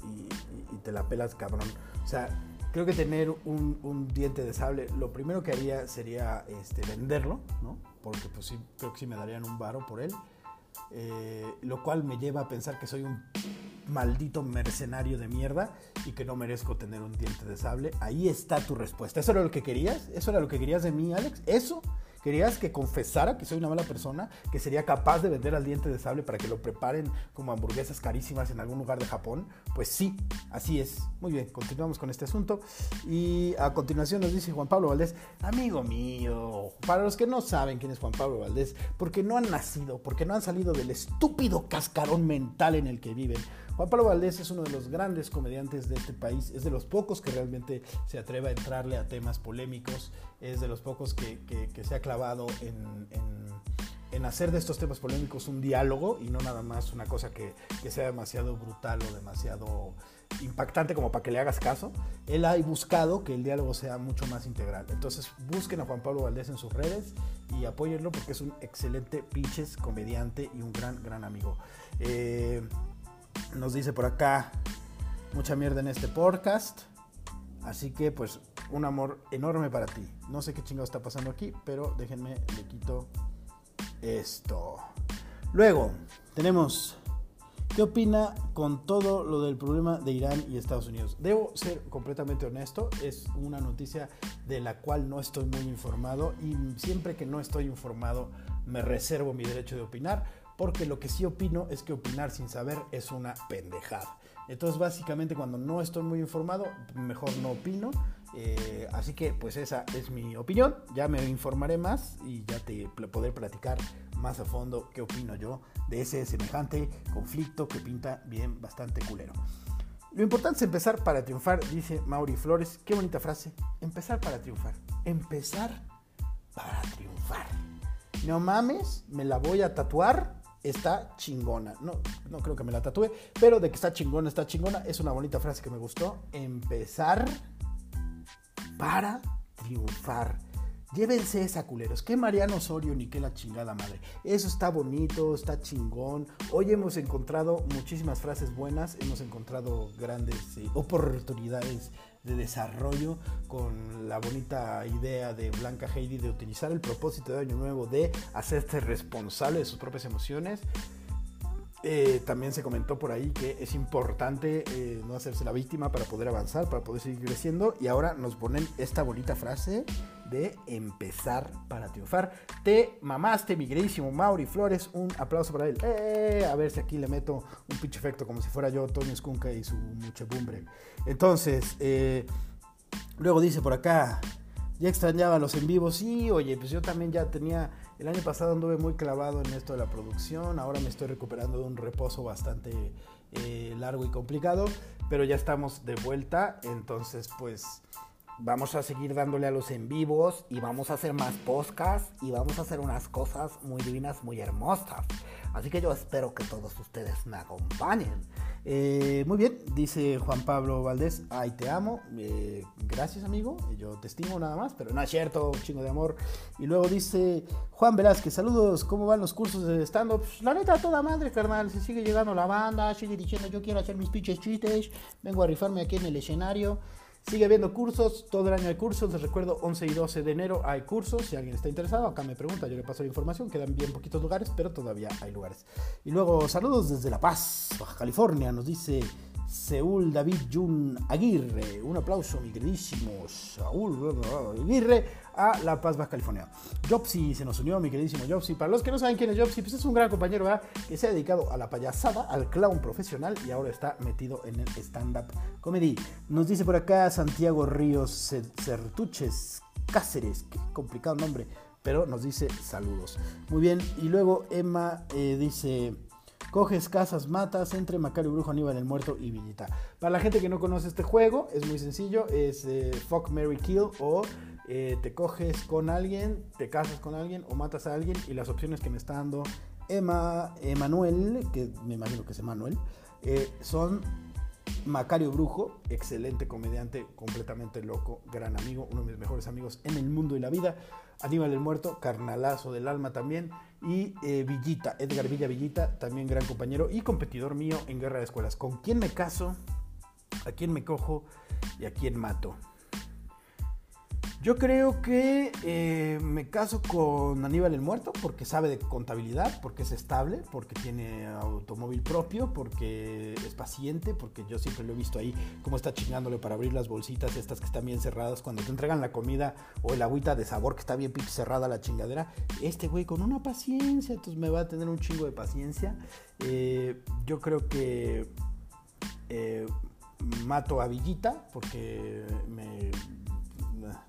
te la pelas cabrón. O sea, creo que tener un, diente de sable, lo primero que haría sería este, venderlo, ¿no? Porque pues sí, creo que sí me darían un varo por él. Eh, lo cual me lleva a pensar que soy un maldito mercenario de mierda y que no merezco tener un diente de sable. Ahí está tu respuesta. ¿Eso era lo que querías? ¿Eso era lo que querías de mí, Alex? ¿Eso? ¿Querías que confesara que soy una mala persona? ¿Que sería capaz de vender al diente de sable para que lo preparen como hamburguesas carísimas en algún lugar de Japón? Pues sí, así es. Muy bien, continuamos con este asunto. Y a continuación nos dice Juan Pablo Valdés, amigo mío, para los que no saben quién es Juan Pablo Valdés, porque no han nacido, porque no han salido del estúpido cascarón mental en el que viven, Juan Pablo Valdés es uno de los grandes comediantes de este país, es de los pocos que realmente se atreve a entrarle a temas polémicos, es de los pocos que, se ha clavado en, hacer de estos temas polémicos un diálogo y no nada más una cosa que, sea demasiado brutal o demasiado impactante como para que le hagas caso. Él ha buscado que el diálogo sea mucho más integral. Entonces busquen a Juan Pablo Valdés en sus redes y apóyenlo porque es un excelente pinches comediante y un gran, gran amigo. Eh, nos dice por acá, mucha mierda en este podcast. Así que pues un amor enorme para ti. No sé qué chingado está pasando aquí, pero déjenme, le quito esto. Luego, tenemos, ¿qué opina con todo lo del problema de Irán y Estados Unidos? Debo ser completamente honesto, es una noticia de la cual no estoy muy informado y siempre que no estoy informado me reservo mi derecho de opinar porque lo que sí opino es que opinar sin saber es una pendejada. Entonces básicamente cuando no estoy muy informado, mejor no opino. Eh, así que pues esa es mi opinión, ya me informaré más y ya te poder platicar más a fondo qué opino yo de ese semejante conflicto que pinta bien bastante culero. Lo importante es empezar para triunfar, dice Mauri Flores. Qué bonita frase. Empezar para triunfar. Empezar para triunfar. No mames, me la voy a tatuar está chingona. No, no creo que me la tatúe, pero de que está chingona, está chingona. Es una bonita frase que me gustó. Empezar para triunfar. Llévense esa culeros. Que Mariano Osorio ni que la chingada madre. Eso está bonito, está chingón. Hoy hemos encontrado muchísimas frases buenas. Hemos encontrado grandes eh, oportunidades de desarrollo con la bonita idea de Blanca Heidi de utilizar el propósito de Año Nuevo de hacerse responsable de sus propias emociones. Eh, también se comentó por ahí que es importante eh, no hacerse la víctima para poder avanzar, para poder seguir creciendo. Y ahora nos ponen esta bonita frase de empezar para triunfar. Te mamaste, mi queridísimo Mauri Flores. Un aplauso para él. Eh, a ver si aquí le meto un pinche efecto como si fuera yo, Tony Skunka y su muchebumbre. Entonces, eh, luego dice por acá, ya extrañaba los en vivos. Sí, oye, pues yo también ya tenía, el año pasado anduve muy clavado en esto de la producción. Ahora me estoy recuperando de un reposo bastante eh, largo y complicado. Pero ya estamos de vuelta. Entonces, pues vamos a seguir dándole a los en vivos y vamos a hacer más podcasts y vamos a hacer unas cosas muy divinas, muy hermosas. Así que yo espero que todos ustedes me acompañen. Eh, muy bien, dice Juan Pablo Valdés, ay te amo, eh, gracias amigo, yo te estimo nada más, pero no es cierto, chingo de amor. Y luego dice Juan Velázquez, saludos, ¿cómo van los cursos de stand-up? Pues, la neta, toda madre, carnal, se sigue llegando la banda, sigue diciendo yo quiero hacer mis pinches chistes, vengo a rifarme aquí en el escenario. Sigue habiendo cursos, todo el año hay cursos, les recuerdo 11 y 12 de enero hay cursos, si alguien está interesado, acá me pregunta, yo le paso la información, quedan bien poquitos lugares, pero todavía hay lugares. Y luego saludos desde La Paz, Baja California, nos dice Seúl David Jun Aguirre. Un aplauso, mi queridísimo Saúl Aguirre, a La Paz, Baja California. Jobsy se nos unió, mi queridísimo Jobsy. Para los que no saben quién es Jobsy, pues es un gran compañero que se ha dedicado a la payasada, al clown profesional y ahora está metido en el stand-up comedy. Nos dice por acá Santiago Ríos Certuches Cáceres, qué complicado nombre, pero nos dice saludos. Muy bien, y luego Emma eh, dice. Coges, casas, matas entre Macario Brujo, Aníbal el Muerto y Villita. Para la gente que no conoce este juego, es muy sencillo. Es eh, Fuck, Mary Kill o eh, te coges con alguien, te casas con alguien o matas a alguien. Y las opciones que me está dando Emma, Emanuel, que me imagino que es Emanuel, eh, son Macario Brujo, excelente comediante, completamente loco, gran amigo, uno de mis mejores amigos en el mundo y la vida. Aníbal el Muerto, carnalazo del alma también. Y eh, Villita, Edgar Villa Villita, también gran compañero y competidor mío en Guerra de Escuelas. ¿Con quién me caso? ¿A quién me cojo? ¿Y a quién mato? Yo creo que eh, me caso con Aníbal el Muerto porque sabe de contabilidad, porque es estable, porque tiene automóvil propio, porque es paciente, porque yo siempre lo he visto ahí cómo está chingándole para abrir las bolsitas estas que están bien cerradas cuando te entregan la comida o el agüita de sabor que está bien pinche cerrada la chingadera. Este güey con una paciencia, entonces me va a tener un chingo de paciencia. Eh, yo creo que eh, mato a Villita porque me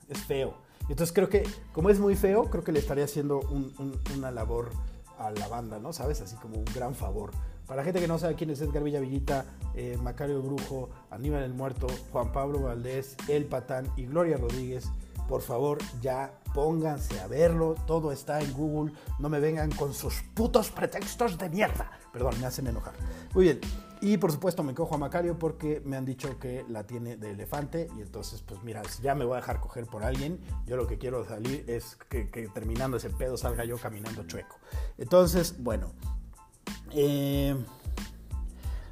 es feo. Entonces creo que, como es muy feo, creo que le estaría haciendo una labor a la banda, ¿no? ¿Sabes? Así como un gran favor. Para la gente que no sabe quién es Edgar Villavillita, eh, Macario Brujo, Aníbal el Muerto, Juan Pablo Valdés, El Patán y Gloria Rodríguez, por favor ya pónganse a verlo, todo está en Google, no me vengan con sus putos pretextos de mierda. Perdón, me hacen enojar. Muy bien, y por supuesto me cojo a Macario porque me han dicho que la tiene de elefante y entonces pues mira, si ya me voy a dejar coger por alguien, yo lo que quiero salir es que, terminando ese pedo salga yo caminando chueco. Entonces, bueno. Eh,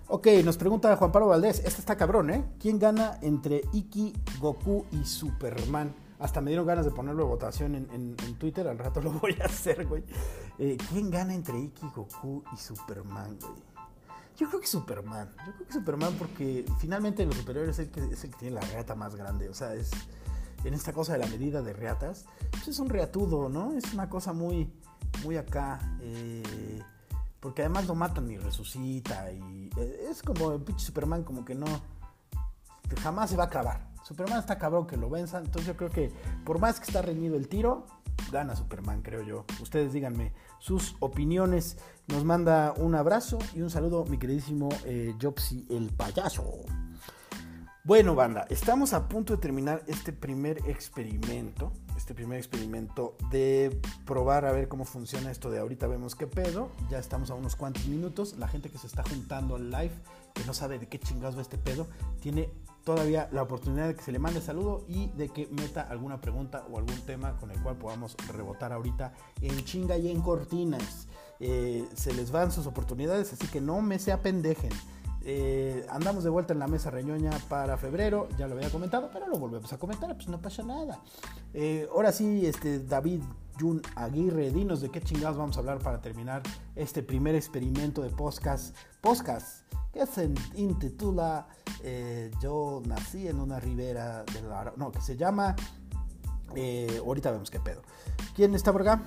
ok, nos pregunta Juan Pablo Valdés, este está cabrón, ¿eh? ¿Quién gana entre Iki, Goku y Superman? Hasta me dieron ganas de ponerlo a votación en, Twitter, al rato lo voy a hacer, güey. Eh, ¿Quién gana entre Iki, Goku y Superman, güey? Yo creo que Superman. Yo creo que Superman porque finalmente los superiores es el que, es el que tiene la reata más grande. O sea, es en esta cosa de la medida de reatas. Pues es un reatudo, ¿no? Es una cosa muy, muy acá. Eh, porque además lo matan y resucita. Y eh, es como el pinche Superman, como que no. Jamás se va a acabar. Superman está cabrón que lo venza. Entonces yo creo que por más que está reñido el tiro, gana Superman, creo yo. Ustedes díganme sus opiniones. Nos manda un abrazo y un saludo mi queridísimo eh, Jopsy el payaso. Bueno, banda, estamos a punto de terminar este primer experimento. Este primer experimento de probar a ver cómo funciona esto de ahorita vemos qué pedo. Ya estamos a unos cuantos minutos. La gente que se está juntando al live, que no sabe de qué chingados va este pedo, tiene todavía la oportunidad de que se le mande saludo y de que meta alguna pregunta o algún tema con el cual podamos rebotar ahorita en chinga y en cortinas. Eh, se les van sus oportunidades, así que no me se apendejen. Eh, andamos de vuelta en la mesa reñoña para febrero, ya lo había comentado, pero lo volvemos a comentar, pues no pasa nada. Eh, ahora sí, este David Jun Aguirre, dinos de qué chingados vamos a hablar para terminar este primer experimento de podcast, podcast que se intitula eh, Yo nací en una ribera de la... No, que se llama... Eh, ahorita vemos qué pedo. ¿Quién está por acá?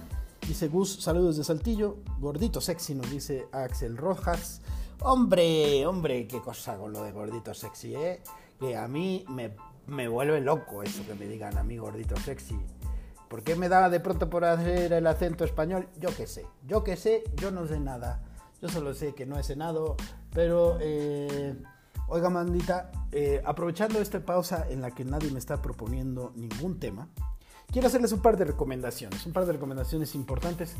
Dice Gus, saludos de Saltillo. Gordito sexy, nos dice Axel Rojas. Hombre, hombre, qué cosa con lo de gordito sexy, ¿eh? Que a mí me, me vuelve loco eso que me digan a mí gordito sexy. ¿Por qué me da de pronto por hacer el acento español? Yo qué sé, yo qué sé, yo no sé nada. Yo solo sé que no he cenado, pero, eh, oiga, mandita, eh, aprovechando esta pausa en la que nadie me está proponiendo ningún tema, quiero hacerles un par de recomendaciones, un par de recomendaciones importantes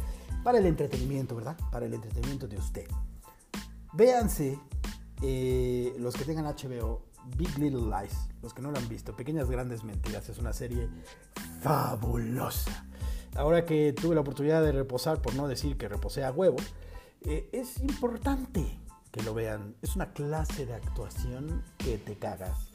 para el entretenimiento, ¿verdad? Para el entretenimiento de usted. Véanse, eh, los que tengan HBO, Big Little Lies, los que no lo han visto, Pequeñas Grandes Mentiras, es una serie fabulosa. Ahora que tuve la oportunidad de reposar, por no decir que reposé a huevo, eh, es importante que lo vean. Es una clase de actuación que te cagas.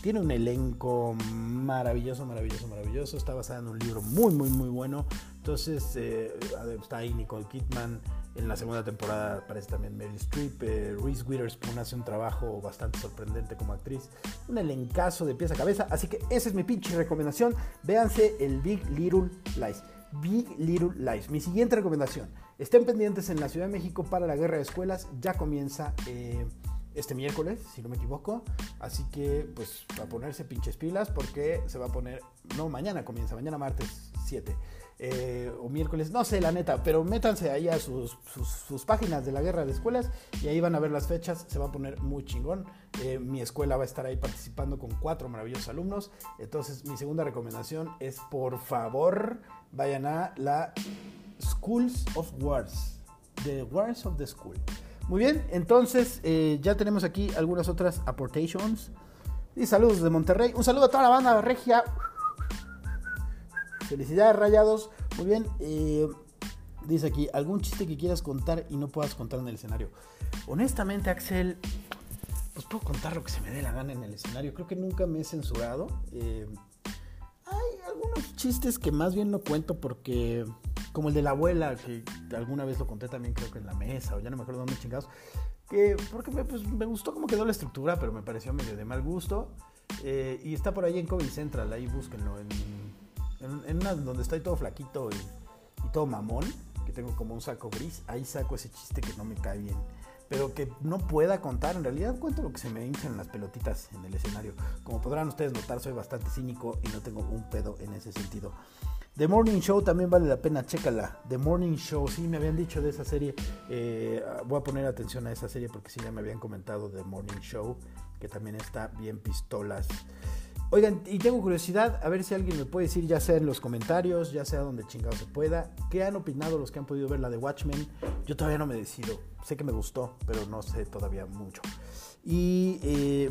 Tiene un elenco maravilloso, maravilloso, maravilloso. Está basada en un libro muy, muy, muy bueno. Entonces, eh, está ahí Nicole Kidman. En la segunda temporada aparece también Meryl Streep. Eh, Reese Witherspoon hace un trabajo bastante sorprendente como actriz. Un elencazo de pies a cabeza. Así que esa es mi pinche recomendación. Véanse el Big Little Lies. Big Little Lies. Mi siguiente recomendación. Estén pendientes en la Ciudad de México para la guerra de escuelas. Ya comienza eh, este miércoles, si no me equivoco. Así que, pues, a ponerse pinches pilas porque se va a poner. No, mañana comienza, mañana martes 7. Eh, o miércoles, no sé la neta, pero métanse ahí a sus, páginas de la guerra de escuelas y ahí van a ver las fechas, se va a poner muy chingón. Eh, mi escuela va a estar ahí participando con cuatro maravillosos alumnos. Entonces mi segunda recomendación es por favor vayan a la Schools of Wars, The Wars of the School. Muy bien, entonces eh, ya tenemos aquí algunas otras aportations. Y saludos de Monterrey. Un saludo a toda la banda regia. Felicidades, rayados. Muy bien. eh, dice aquí, ¿algún chiste que quieras contar y no puedas contar en el escenario? Honestamente, Axel, pues puedo contar lo que se me dé la gana en el escenario. Creo que nunca me he censurado. Eh, hay algunos chistes que más bien no cuento porque, como el de la abuela, que alguna vez lo conté también creo que en la mesa, o ya no me acuerdo dónde chingados, que porque me, pues, me gustó como quedó la estructura, pero me pareció medio de mal gusto. Eh, y está por ahí en Comedy Central, ahí búsquenlo, en, en, en una donde estoy todo flaquito y, y todo mamón, que tengo como un saco gris, ahí saco ese chiste que no me cae bien pero que no pueda contar. En realidad cuento lo que se me hinchan las pelotitas en el escenario. Como podrán ustedes notar, soy bastante cínico y no tengo un pedo en ese sentido. The Morning Show también vale la pena, chécala. The Morning Show, sí, me habían dicho de esa serie. Eh, voy a poner atención a esa serie porque sí, ya me habían comentado The Morning Show, que también está bien pistolas. Oigan, y tengo curiosidad, a ver si alguien me puede decir, ya sea en los comentarios, ya sea donde chingado se pueda, ¿qué han opinado los que han podido ver la de Watchmen? Yo todavía no me decido, sé que me gustó, pero no sé todavía mucho. Y, eh,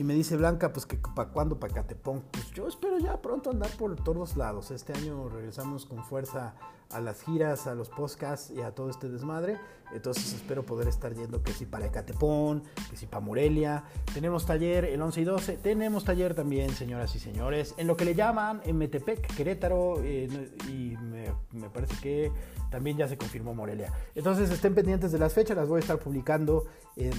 y me dice Blanca, pues que para cuándo para Catepón. Pues yo espero ya pronto andar por todos lados. Este año regresamos con fuerza a las giras, a los podcasts y a todo este desmadre. Entonces espero poder estar yendo que si para Ecatepón, que si para Morelia. Tenemos taller el 11 y 12. Tenemos taller también, señoras y señores, en lo que le llaman Metepec, Querétaro eh, y me, me parece que también ya se confirmó Morelia. Entonces estén pendientes de las fechas, las voy a estar publicando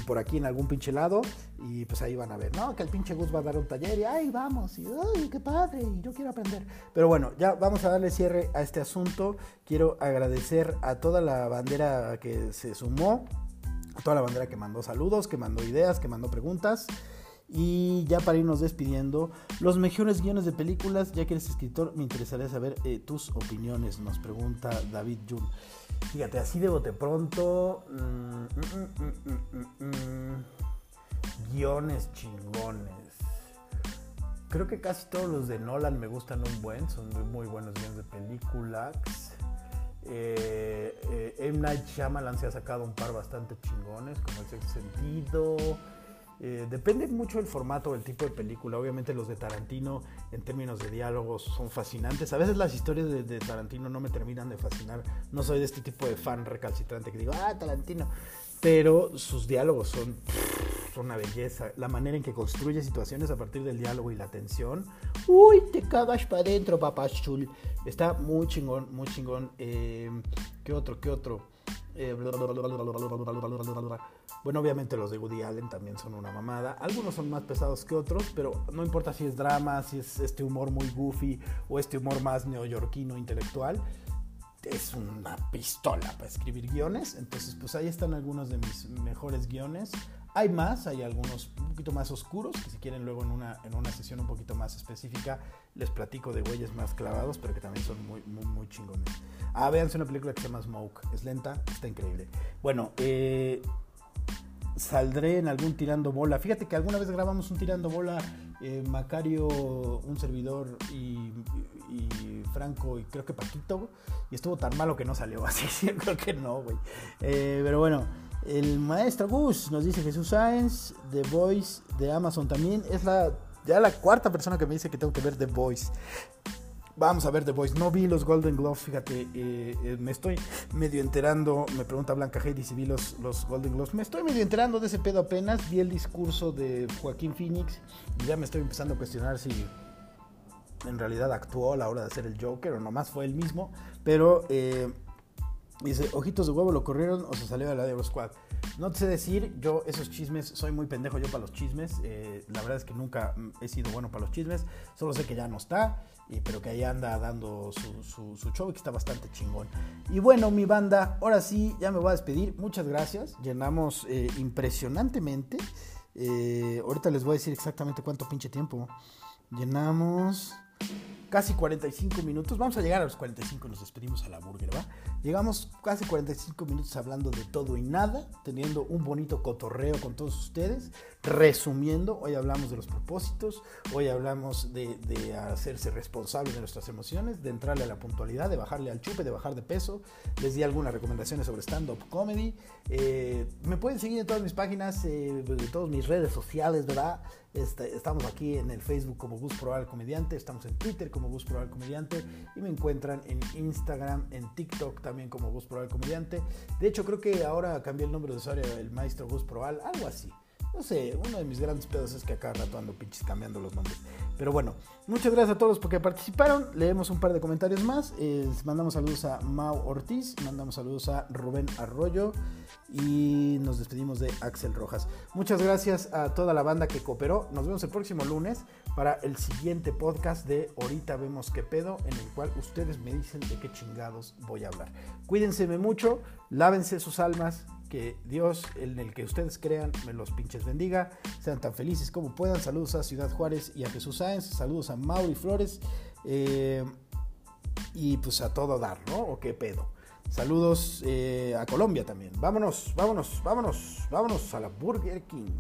por aquí en algún pinche lado y pues ahí van a ver, ¿no? Que el pinche Gus va a dar un taller y ¡ay, vamos! Y ¡ay, qué padre! Y yo quiero aprender. Pero bueno, ya vamos a darle cierre a este asunto. Quiero agradecer a toda la bandera que se sumó, a toda la bandera que mandó saludos, que mandó ideas, que mandó preguntas. Y ya para irnos despidiendo, los mejores guiones de películas, ya que eres escritor, me interesaría saber eh, tus opiniones, nos pregunta David Jun. Fíjate, así de bote pronto. mm, mm, mm, guiones chingones. Creo que casi todos los de Nolan me gustan un buen, son muy buenos guiones de películas. Eh, eh, M. Night Shyamalan se ha sacado un par bastante chingones, como El Sexto Sentido. Eh, depende mucho del formato, del tipo de película. Obviamente los de Tarantino en términos de diálogos son fascinantes. A veces las historias de Tarantino no me terminan de fascinar. No soy de este tipo de fan recalcitrante que digo, ah, Tarantino. Pero sus diálogos son, son una belleza. La manera en que construye situaciones a partir del diálogo y la tensión. Uy, te cagas para adentro, papá chul. Está muy chingón, muy chingón. Eh, ¿Qué otro? ¿Qué otro? Eh, bueno, obviamente los de Woody Allen también son una mamada. Algunos son más pesados que otros, pero no importa si es drama, si es este humor muy goofy o este humor más neoyorquino intelectual. Es una pistola para escribir guiones. Entonces, pues ahí están algunos de mis mejores guiones. Hay más, hay algunos un poquito más oscuros, que si quieren luego en una, en una sesión un poquito más específica les platico de güeyes más clavados, pero que también son muy, muy, chingones. Ah, véanse una película que se llama Smoke, es lenta, está increíble. Bueno, eh, saldré en algún tirando bola. Fíjate que alguna vez grabamos un tirando bola, eh, Macario, un servidor y, Franco y creo que Paquito, y estuvo tan malo que no salió, así sí, creo que no, güey. Eh, pero bueno, el maestro Gus nos dice Jesús Sáenz, The Voice de Amazon también, es la ya la cuarta persona que me dice que tengo que ver The Voice. Vamos a ver The Voice. No vi los Golden Globes, fíjate, eh, eh, me estoy medio enterando. Me pregunta Blanca Heidi si vi los, los Golden Globes. Me estoy medio enterando de ese pedo apenas. Vi el discurso de Joaquín Phoenix y ya me estoy empezando a cuestionar si en realidad actuó a la hora de hacer el Joker o nomás fue él mismo. Pero eh, dice: Ojitos de huevo lo corrieron o se salió de la de Squad. No te sé decir, yo esos chismes, soy muy pendejo yo para los chismes. Eh, la verdad es que nunca he sido bueno para los chismes. Solo sé que ya no está, y, pero que ahí anda dando su, show y que está bastante chingón. Y bueno, mi banda, ahora sí, ya me voy a despedir. Muchas gracias. Llenamos eh, impresionantemente. Eh, ahorita les voy a decir exactamente cuánto pinche tiempo. Llenamos casi 45 minutos. Vamos a llegar a los 45 nos despedimos a la burger, ¿va? Llegamos casi 45 minutos hablando de todo y nada, teniendo un bonito cotorreo con todos ustedes. Resumiendo, hoy hablamos de los propósitos, hoy hablamos de, hacerse responsable de nuestras emociones, de entrarle a la puntualidad, de bajarle al chupe, de bajar de peso. Les di algunas recomendaciones sobre stand-up comedy. Eh, me pueden seguir en todas mis páginas, eh, de todas mis redes sociales, ¿verdad? Este, estamos aquí en el Facebook como Gus Probal Comediante, estamos en Twitter como Gus Probal Comediante y me encuentran en Instagram, en TikTok también como Gus Probal Comediante. De hecho, creo que ahora cambié el nombre de usuario, el maestro Gus Probal, algo así. No sé, uno de mis grandes pedos es que acá rato ando pinches cambiando los nombres. Pero bueno, muchas gracias a todos porque participaron. Leemos un par de comentarios más. mandamos saludos a Mau Ortiz, mandamos saludos a Rubén Arroyo y nos despedimos de Axel Rojas. Muchas gracias a toda la banda que cooperó. Nos vemos el próximo lunes para el siguiente podcast de Ahorita vemos qué pedo, en el cual ustedes me dicen de qué chingados voy a hablar. Cuídense mucho, lávense sus almas, que Dios, en el que ustedes crean, me los pinches bendiga. Sean tan felices como puedan. Saludos a Ciudad Juárez y a Jesús Sáenz. Saludos a Mauri Flores. Eh, y pues a todo dar, ¿no? ¿O qué pedo? Saludos eh, a Colombia también. Vámonos, vámonos, vámonos, vámonos a la Burger King.